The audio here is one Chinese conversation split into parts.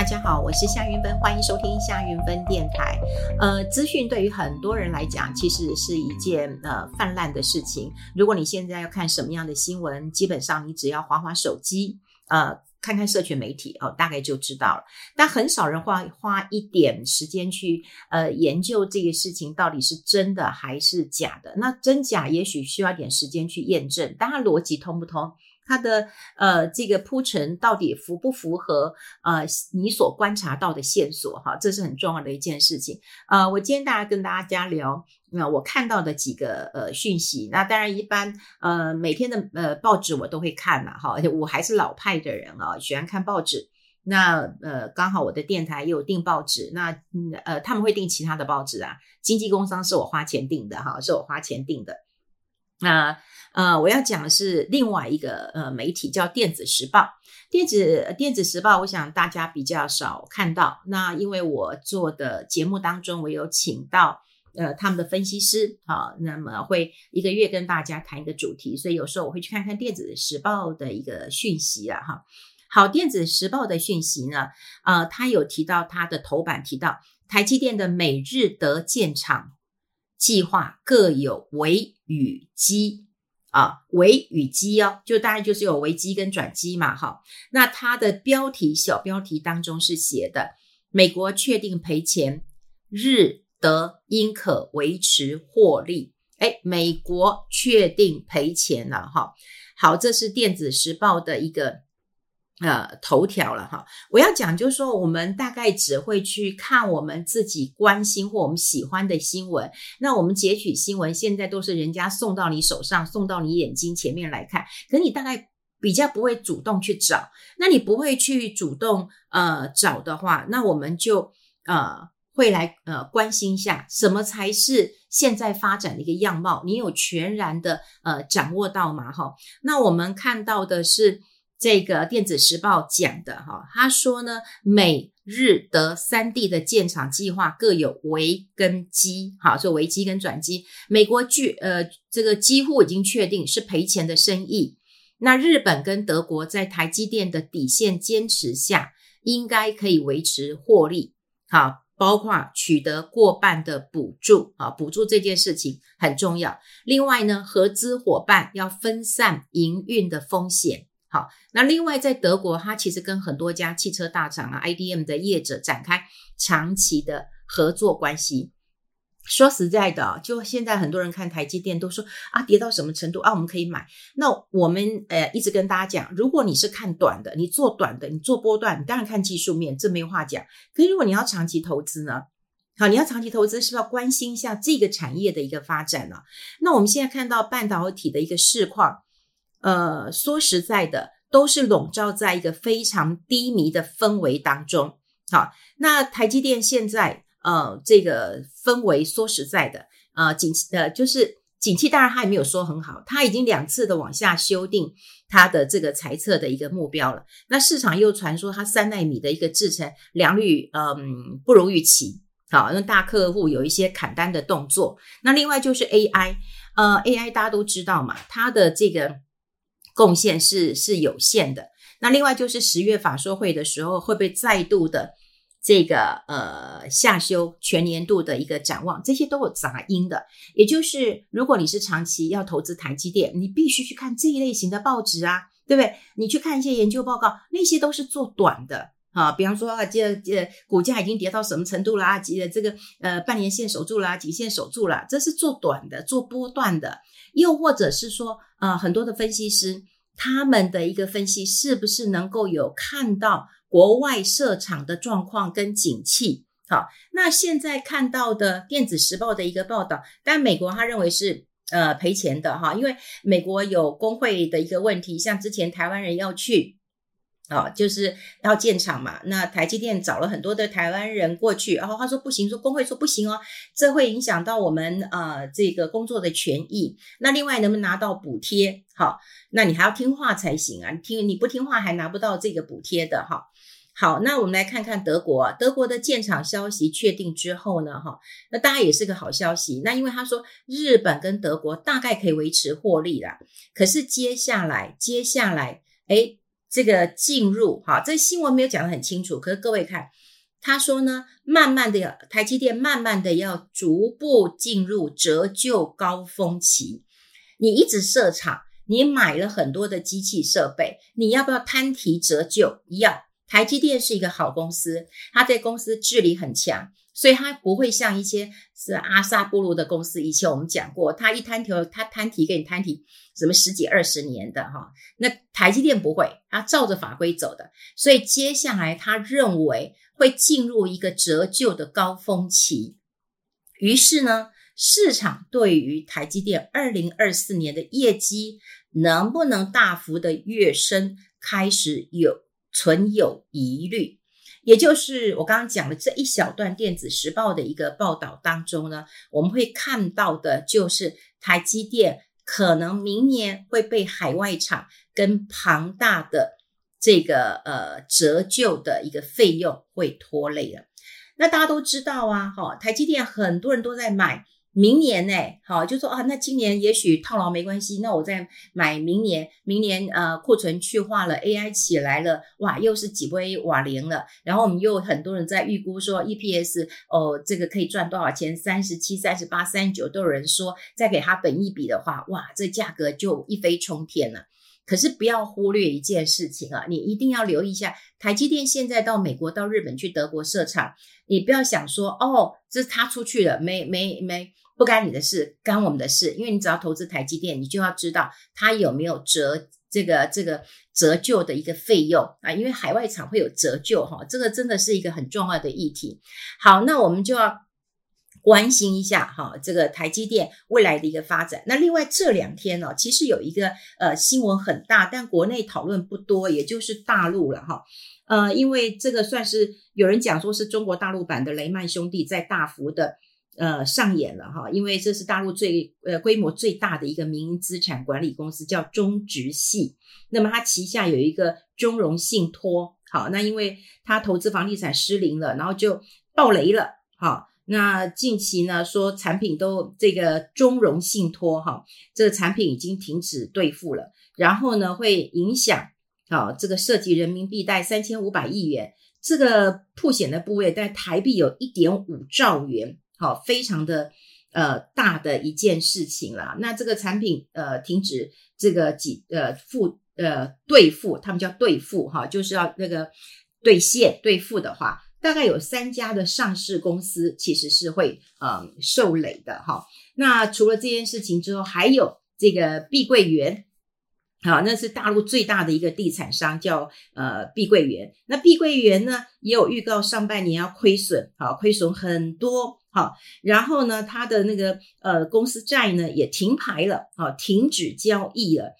大家好，我是夏云芬，欢迎收听夏云芬电台。呃，资讯对于很多人来讲，其实是一件呃泛滥的事情。如果你现在要看什么样的新闻，基本上你只要滑滑手机，呃，看看社群媒体哦，大概就知道了。但很少人花花一点时间去呃研究这个事情到底是真的还是假的。那真假也许需要点时间去验证，但它逻辑通不通？它的呃这个铺陈到底符不符合呃你所观察到的线索哈？这是很重要的一件事情。呃，我今天大家跟大家聊，那、我看到的几个呃讯息。那当然一般呃每天的呃报纸我都会看了哈，而且我还是老派的人啊，喜欢看报纸。那呃刚好我的电台也有订报纸，那呃他们会订其他的报纸啊，经济工商是我花钱订的哈，是我花钱订的。那呃，我要讲的是另外一个呃媒体叫《电子时报》。电子电子时报，我想大家比较少看到。那因为我做的节目当中，我有请到呃他们的分析师，好，那么会一个月跟大家谈一个主题，所以有时候我会去看看《电子时报》的一个讯息啊，哈。好，《电子时报》的讯息呢，呃，他有提到他的头版提到台积电的美日德建厂。计划各有危与机啊，危与机哦，就大概就是有危机跟转机嘛，哈。那它的标题小标题当中是写的：美国确定赔钱，日德应可维持获利。诶，美国确定赔钱了，哈。好，这是电子时报的一个。呃，头条了哈，我要讲就是说，我们大概只会去看我们自己关心或我们喜欢的新闻。那我们截取新闻，现在都是人家送到你手上，送到你眼睛前面来看。可你大概比较不会主动去找，那你不会去主动呃找的话，那我们就呃会来呃关心一下，什么才是现在发展的一个样貌？你有全然的呃掌握到吗？哈，那我们看到的是。这个电子时报讲的哈，他说呢，美日德三地的建厂计划各有危跟机，好，说危机跟转机。美国据呃这个几乎已经确定是赔钱的生意。那日本跟德国在台积电的底线坚持下，应该可以维持获利，好，包括取得过半的补助啊，补助这件事情很重要。另外呢，合资伙伴要分散营运的风险。好，那另外在德国，它其实跟很多家汽车大厂啊、IDM 的业者展开长期的合作关系。说实在的，就现在很多人看台积电都说啊，跌到什么程度啊，我们可以买。那我们呃一直跟大家讲，如果你是看短的，你做短的，你做波段，你当然看技术面，这没话讲。可是如果你要长期投资呢？好，你要长期投资，是不是要关心一下这个产业的一个发展呢？那我们现在看到半导体的一个市况。呃，说实在的，都是笼罩在一个非常低迷的氛围当中。好，那台积电现在呃，这个氛围说实在的，呃，景气呃，就是景气，当然它也没有说很好，它已经两次的往下修订它的这个财测的一个目标了。那市场又传说它三奈米的一个制程良率，嗯、不如预期。好，那大客户有一些砍单的动作。那另外就是 AI，呃，AI 大家都知道嘛，它的这个。贡献是是有限的。那另外就是十月法说会的时候，会不会再度的这个呃下修全年度的一个展望？这些都有杂音的。也就是如果你是长期要投资台积电，你必须去看这一类型的报纸啊，对不对？你去看一些研究报告，那些都是做短的啊。比方说啊，这这股价已经跌到什么程度啦？这这个呃半年线守住啦，颈线守住了，这是做短的，做波段的。又或者是说，呃，很多的分析师他们的一个分析是不是能够有看到国外设厂的状况跟景气？好，那现在看到的电子时报的一个报道，但美国他认为是呃赔钱的哈，因为美国有工会的一个问题，像之前台湾人要去。啊、哦，就是要建厂嘛。那台积电找了很多的台湾人过去，然后他说不行，说工会说不行哦，这会影响到我们呃这个工作的权益。那另外能不能拿到补贴？好，那你还要听话才行啊。你听你不听话还拿不到这个补贴的哈。好，那我们来看看德国，德国的建厂消息确定之后呢，哈，那当然也是个好消息。那因为他说日本跟德国大概可以维持获利啦，可是接下来接下来，诶这个进入哈，这新闻没有讲得很清楚，可是各位看，他说呢，慢慢的要台积电慢慢的要逐步进入折旧高峰期。你一直设厂，你买了很多的机器设备，你要不要摊提折旧？要。台积电是一个好公司，它在公司治理很强。所以它不会像一些是阿萨布鲁的公司，以前我们讲过，它一摊提，它摊提给你摊提什么十几二十年的哈。那台积电不会，它照着法规走的。所以接下来他认为会进入一个折旧的高峰期。于是呢，市场对于台积电二零二四年的业绩能不能大幅的跃升，开始有存有疑虑。也就是我刚刚讲的这一小段电子时报的一个报道当中呢，我们会看到的就是台积电可能明年会被海外厂跟庞大的这个呃折旧的一个费用会拖累了。那大家都知道啊，哈，台积电很多人都在买。明年呢，好，就说啊，那今年也许套牢没关系，那我再买明年，明年呃库存去化了，AI 起来了，哇，又是几波瓦零了，然后我们又很多人在预估说 EPS 哦，这个可以赚多少钱？三十七、三十八、三十九都有人说，再给他本一笔的话，哇，这价格就一飞冲天了。可是不要忽略一件事情啊，你一定要留意一下，台积电现在到美国、到日本去德国设厂，你不要想说哦，这是他出去了，没没没。不干你的事，干我们的事。因为你只要投资台积电，你就要知道它有没有折这个这个折旧的一个费用啊。因为海外厂会有折旧哈，这个真的是一个很重要的议题。好，那我们就要关心一下哈，这个台积电未来的一个发展。那另外这两天呢，其实有一个呃新闻很大，但国内讨论不多，也就是大陆了哈。呃，因为这个算是有人讲说是中国大陆版的雷曼兄弟在大幅的。呃，上演了哈，因为这是大陆最呃规模最大的一个民营资产管理公司，叫中植系。那么它旗下有一个中融信托，好，那因为它投资房地产失灵了，然后就爆雷了，好，那近期呢说产品都这个中融信托哈，这个产品已经停止兑付了，然后呢会影响啊这个涉及人民币贷三千五百亿元，这个曝险的部位在台币有一点五兆元。好，非常的呃大的一件事情啦。那这个产品呃停止这个几呃付呃兑付，他们叫兑付哈，就是要那个兑现兑付的话，大概有三家的上市公司其实是会呃受累的哈。那除了这件事情之后，还有这个碧桂园，好，那是大陆最大的一个地产商，叫呃碧桂园。那碧桂园呢也有预告上半年要亏损，啊，亏损很多。好，然后呢，他的那个呃公司债呢也停牌了，好，停止交易了。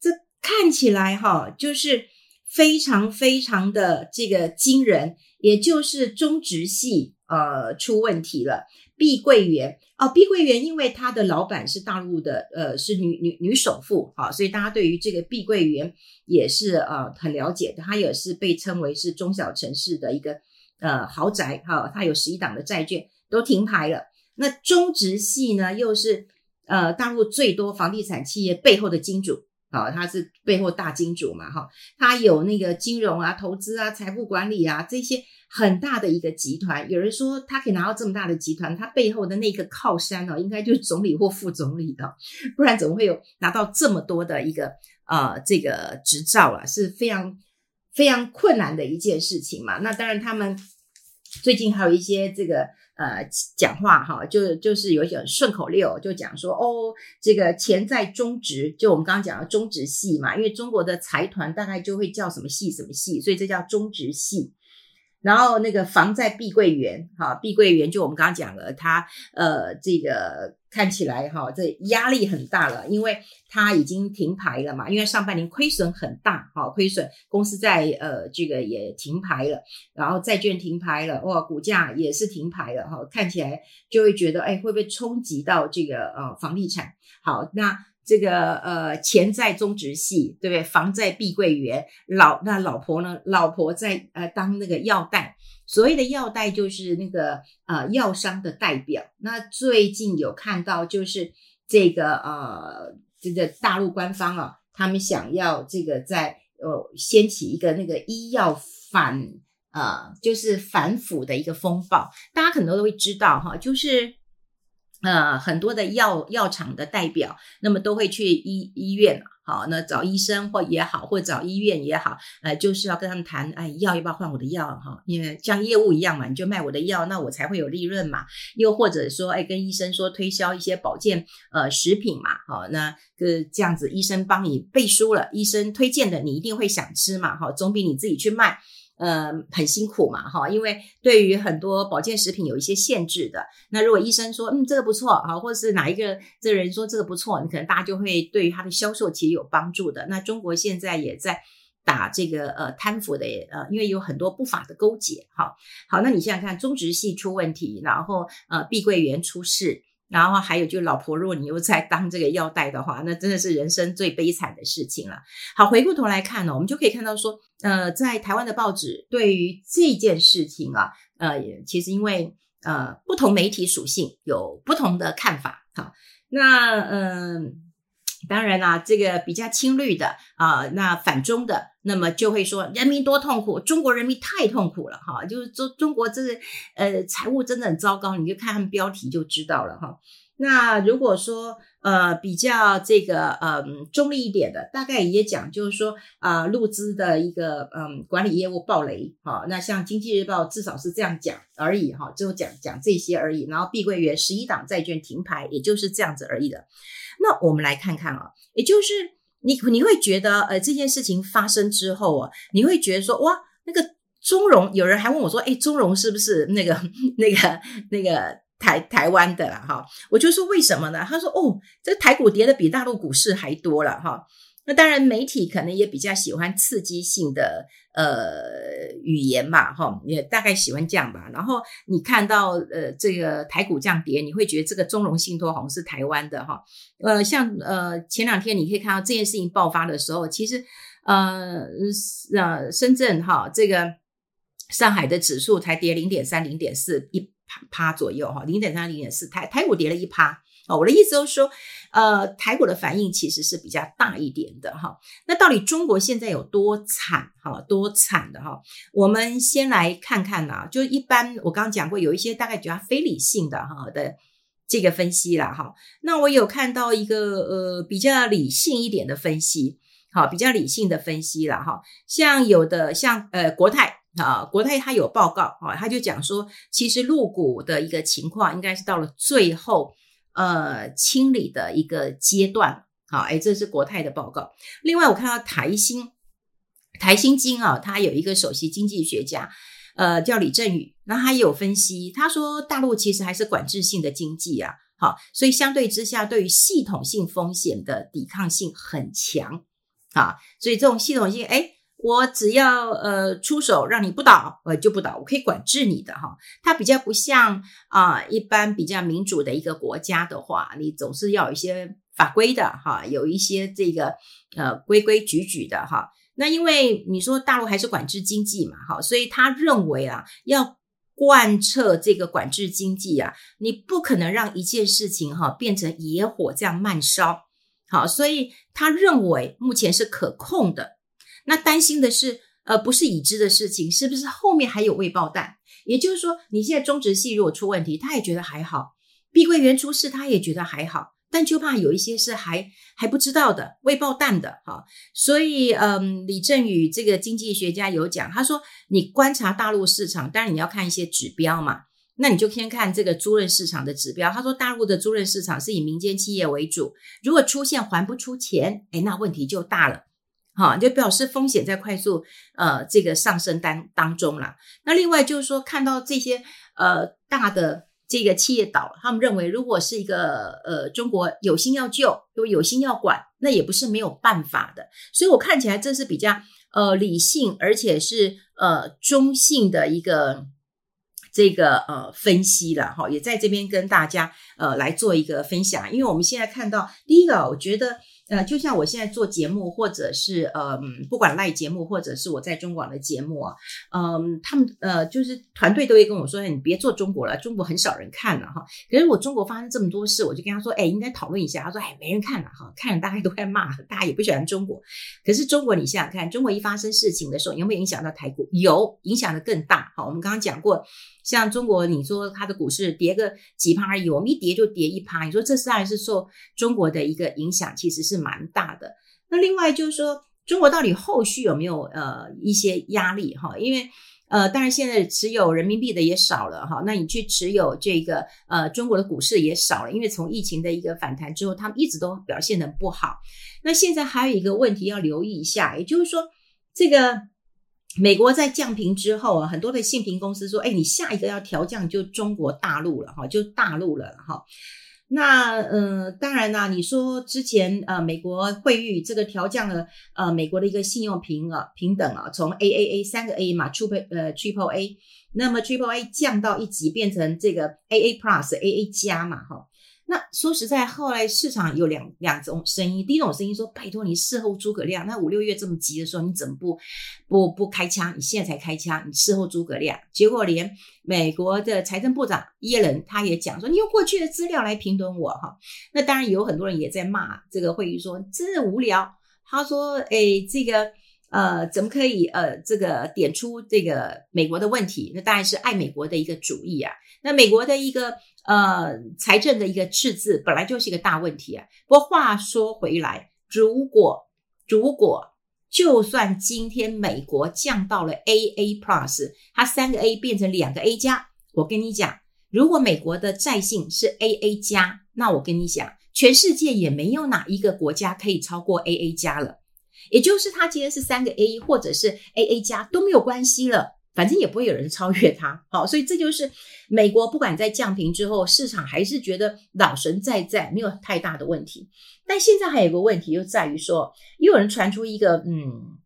这看起来哈，就是非常非常的这个惊人，也就是中植系呃出问题了。碧桂园哦，碧桂园因为他的老板是大陆的呃是女女女首富啊，所以大家对于这个碧桂园也是呃很了解的，它也是被称为是中小城市的一个呃豪宅哈，它有十一档的债券。都停牌了。那中植系呢，又是呃大陆最多房地产企业背后的金主啊，他是背后大金主嘛，哈，他有那个金融啊、投资啊、财富管理啊这些很大的一个集团。有人说他可以拿到这么大的集团，他背后的那个靠山呢，应该就是总理或副总理的，不然怎么会有拿到这么多的一个呃这个执照啊？是非常非常困难的一件事情嘛。那当然他们。最近还有一些这个呃讲话哈，就就是有一种顺口溜，就讲说哦，这个钱在中植，就我们刚刚讲的中植系嘛，因为中国的财团大概就会叫什么系什么系，所以这叫中植系。然后那个房在碧桂园，哈，碧桂园就我们刚刚讲了，它呃这个看起来哈，这压力很大了，因为它已经停牌了嘛，因为上半年亏损很大，哈，亏损公司在呃这个也停牌了，然后债券停牌了，哇，股价也是停牌了，哈，看起来就会觉得哎，会不会冲击到这个呃房地产？好，那。这个呃，钱在中植系，对不对？房在碧桂园，老那老婆呢？老婆在呃当那个药代，所谓的药代就是那个呃药商的代表。那最近有看到就是这个呃这个大陆官方啊，他们想要这个在呃掀起一个那个医药反呃就是反腐的一个风暴，大家可能都会知道哈，就是。呃，很多的药药厂的代表，那么都会去医医院啊，好，那找医生或也好，或找医院也好，呃，就是要跟他们谈，哎，药要不要换我的药哈？因为像业务一样嘛，你就卖我的药，那我才会有利润嘛。又或者说，哎，跟医生说推销一些保健呃食品嘛，好，那个这样子，医生帮你背书了，医生推荐的，你一定会想吃嘛，哈，总比你自己去卖。呃，很辛苦嘛，哈，因为对于很多保健食品有一些限制的。那如果医生说，嗯，这个不错，哈，或者是哪一个这个人说这个不错，你可能大家就会对于他的销售其实有帮助的。那中国现在也在打这个呃贪腐的，呃，因为有很多不法的勾结，哈，好，那你想想看中植系出问题，然后呃碧桂园出事。然后还有，就老婆，如果你又在当这个药代的话，那真的是人生最悲惨的事情了。好，回过头来看呢，我们就可以看到说，呃，在台湾的报纸对于这件事情啊，呃，其实因为呃不同媒体属性有不同的看法。好，那嗯。当然啦，这个比较亲绿的啊、那反中的，那么就会说人民多痛苦，中国人民太痛苦了哈，就是中中国这个呃财务真的很糟糕，你就看他们标题就知道了哈。那如果说呃比较这个嗯、呃、中立一点的，大概也讲就是说啊，陆、资的一个嗯、管理业务暴雷哈。那像经济日报至少是这样讲而已哈，就讲讲这些而已。然后碧桂园十一档债券停牌，也就是这样子而已的。那我们来看看啊，也就是你你会觉得，呃，这件事情发生之后啊，你会觉得说，哇，那个中融，有人还问我说，哎，中融是不是那个 那个那个台台湾的啦？哈，我就说为什么呢？他说，哦，这台股跌的比大陆股市还多了哈。那当然，媒体可能也比较喜欢刺激性的呃语言嘛，哈，也大概喜欢这样吧。然后你看到呃这个台股这样跌，你会觉得这个中融信托好像是台湾的哈。呃，像呃前两天你可以看到这件事情爆发的时候，其实呃呃深圳哈这个上海的指数才跌零点三、零点四一趴左右哈，零点三、零点四，台台股跌了一趴。哦，我的意思就是说，呃，台股的反应其实是比较大一点的哈。那到底中国现在有多惨哈？多惨的哈？我们先来看看呐，就一般我刚刚讲过，有一些大概比较非理性的哈的这个分析啦哈。那我有看到一个呃比较理性一点的分析，好，比较理性的分析啦哈。像有的像呃国泰啊，国泰它有报告啊，他就讲说，其实入股的一个情况应该是到了最后。呃，清理的一个阶段，好，哎，这是国泰的报告。另外，我看到台新，台新金啊，他有一个首席经济学家，呃，叫李振宇，那他也有分析，他说大陆其实还是管制性的经济啊，好，所以相对之下，对于系统性风险的抵抗性很强啊，所以这种系统性，哎。我只要呃出手让你不倒，呃就不倒，我可以管制你的哈。它比较不像啊、一般比较民主的一个国家的话，你总是要有一些法规的哈，有一些这个呃规规矩矩的哈。那因为你说大陆还是管制经济嘛，哈，所以他认为啊，要贯彻这个管制经济啊，你不可能让一件事情哈变成野火这样慢烧，好，所以他认为目前是可控的。那担心的是，呃，不是已知的事情，是不是后面还有未爆弹？也就是说，你现在中植系如果出问题，他也觉得还好；碧桂园出事，他也觉得还好，但就怕有一些是还还不知道的未爆弹的哈。所以，嗯，李振宇这个经济学家有讲，他说，你观察大陆市场，当然你要看一些指标嘛，那你就先看这个租赁市场的指标。他说，大陆的租赁市场是以民间企业为主，如果出现还不出钱，诶，那问题就大了。哈，就表示风险在快速呃这个上升当当中了。那另外就是说，看到这些呃大的这个企业倒了，他们认为如果是一个呃中国有心要救，又有心要管，那也不是没有办法的。所以我看起来这是比较呃理性，而且是呃中性的一个这个呃分析了哈，也在这边跟大家呃来做一个分享。因为我们现在看到第一个，我觉得。呃，就像我现在做节目，或者是呃，不管赖节目，或者是我在中广的节目啊，嗯、呃，他们呃，就是团队都会跟我说，你别做中国了，中国很少人看了哈。可是我中国发生这么多事，我就跟他说，哎，应该讨论一下。他说，哎，没人看了哈，看了大家都在骂，大家也不喜欢中国。可是中国，你想想看，中国一发生事情的时候，有没有影响到台股？有，影响的更大。好，我们刚刚讲过，像中国，你说它的股市跌个几趴而已，我们一跌就跌一趴，你说这是还是受中国的一个影响，其实是蛮大的。那另外就是说，中国到底后续有没有呃一些压力哈？因为呃，当然现在持有人民币的也少了哈，那你去持有这个呃中国的股市也少了，因为从疫情的一个反弹之后，他们一直都表现得不好。那现在还有一个问题要留意一下，也就是说，这个美国在降评之后啊，很多的信评公司说，哎，你下一个要调降就中国大陆了哈，就大陆了哈。那嗯，当然啦，你说之前呃，美国惠誉这个调降了呃，美国的一个信用评啊平等啊，从 AAA 三个 A 嘛，Triple 呃 Triple A，那么 Triple A 降到一级变成这个 AA Plus AA 加嘛，哈。那说实在，后来市场有两两种声音。第一种声音说：“拜托你事后诸葛亮，那五六月这么急的时候，你怎么不不不开枪？你现在才开枪，你事后诸葛亮。”结果连美国的财政部长耶伦他也讲说：“你用过去的资料来评论我哈。”那当然有很多人也在骂这个惠誉说：“真的无聊。”他说：“哎，这个呃，怎么可以呃，这个点出这个美国的问题？那当然是爱美国的一个主义啊。那美国的一个。”呃，财政的一个赤字本来就是一个大问题啊。不过话说回来，如果如果就算今天美国降到了 AA Plus，它三个 A 变成两个 A 加，我跟你讲，如果美国的债信是 AA 加，那我跟你讲，全世界也没有哪一个国家可以超过 AA 加了。也就是它今天是三个 A 或者是 AA 加都没有关系了。反正也不会有人超越它，好，所以这就是美国不管在降平之后，市场还是觉得老神在在，没有太大的问题。但现在还有一个问题，就在于说，又有人传出一个，嗯，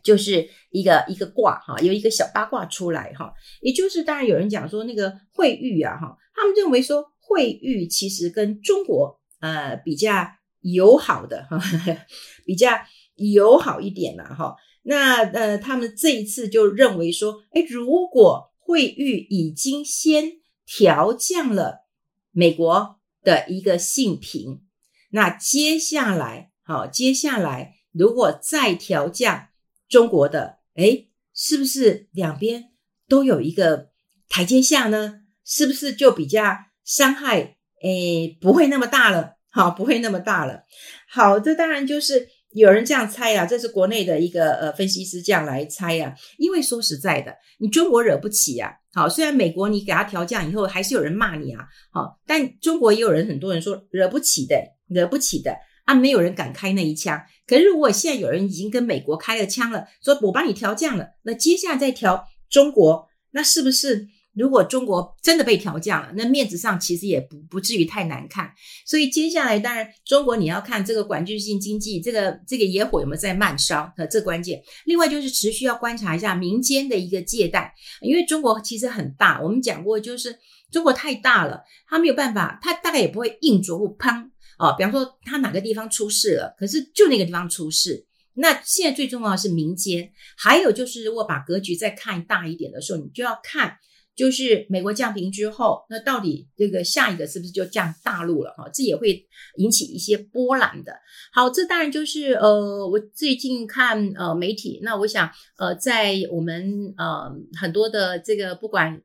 就是一个一个卦哈，有一个小八卦出来哈，也就是当然有人讲说那个惠誉啊哈，他们认为说惠誉其实跟中国呃比较友好的哈，比较友好一点了哈。那呃，他们这一次就认为说，哎，如果惠誉已经先调降了美国的一个性评，那接下来，好，接下来如果再调降中国的，哎，是不是两边都有一个台阶下呢？是不是就比较伤害，哎，不会那么大了？好，不会那么大了。好，这当然就是。有人这样猜啊，这是国内的一个呃分析师这样来猜啊。因为说实在的，你中国惹不起啊。好，虽然美国你给他调降以后，还是有人骂你啊。好，但中国也有人，很多人说惹不起的，惹不起的啊，没有人敢开那一枪。可是如果现在有人已经跟美国开了枪了，说我帮你调降了，那接下来再调中国，那是不是？如果中国真的被调降了，那面子上其实也不不至于太难看。所以接下来，当然中国你要看这个管制性经济，这个这个野火有没有在慢烧，呃，这关键。另外就是持续要观察一下民间的一个借贷，因为中国其实很大，我们讲过，就是中国太大了，它没有办法，它大概也不会硬着陆砰啊。比方说，它哪个地方出事了，可是就那个地方出事。那现在最重要的是民间，还有就是如果把格局再看大一点的时候，你就要看。就是美国降平之后，那到底这个下一个是不是就降大陆了哈？这也会引起一些波澜的。好，这当然就是呃，我最近看呃媒体，那我想呃，在我们呃很多的这个不管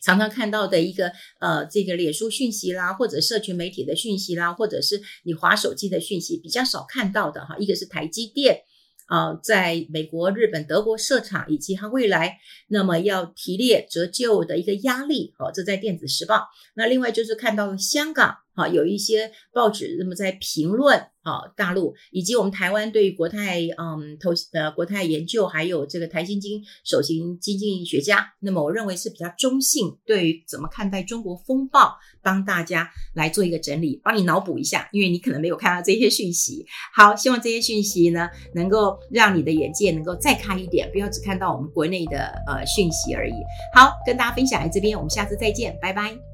常常看到的一个呃这个脸书讯息啦，或者社群媒体的讯息啦，或者是你滑手机的讯息，比较少看到的哈，一个是台积电。啊，在美国、日本、德国设厂，以及它未来那么要提列折旧的一个压力，哦，这在电子时报。那另外就是看到了香港，好，有一些报纸那么在评论。啊，大陆以及我们台湾对于国泰，嗯，投呃国泰研究还有这个台新金首席经济学家，那么我认为是比较中性，对于怎么看待中国风暴，帮大家来做一个整理，帮你脑补一下，因为你可能没有看到这些讯息。好，希望这些讯息呢，能够让你的眼界能够再开一点，不要只看到我们国内的呃讯息而已。好，跟大家分享在这边，我们下次再见，拜拜。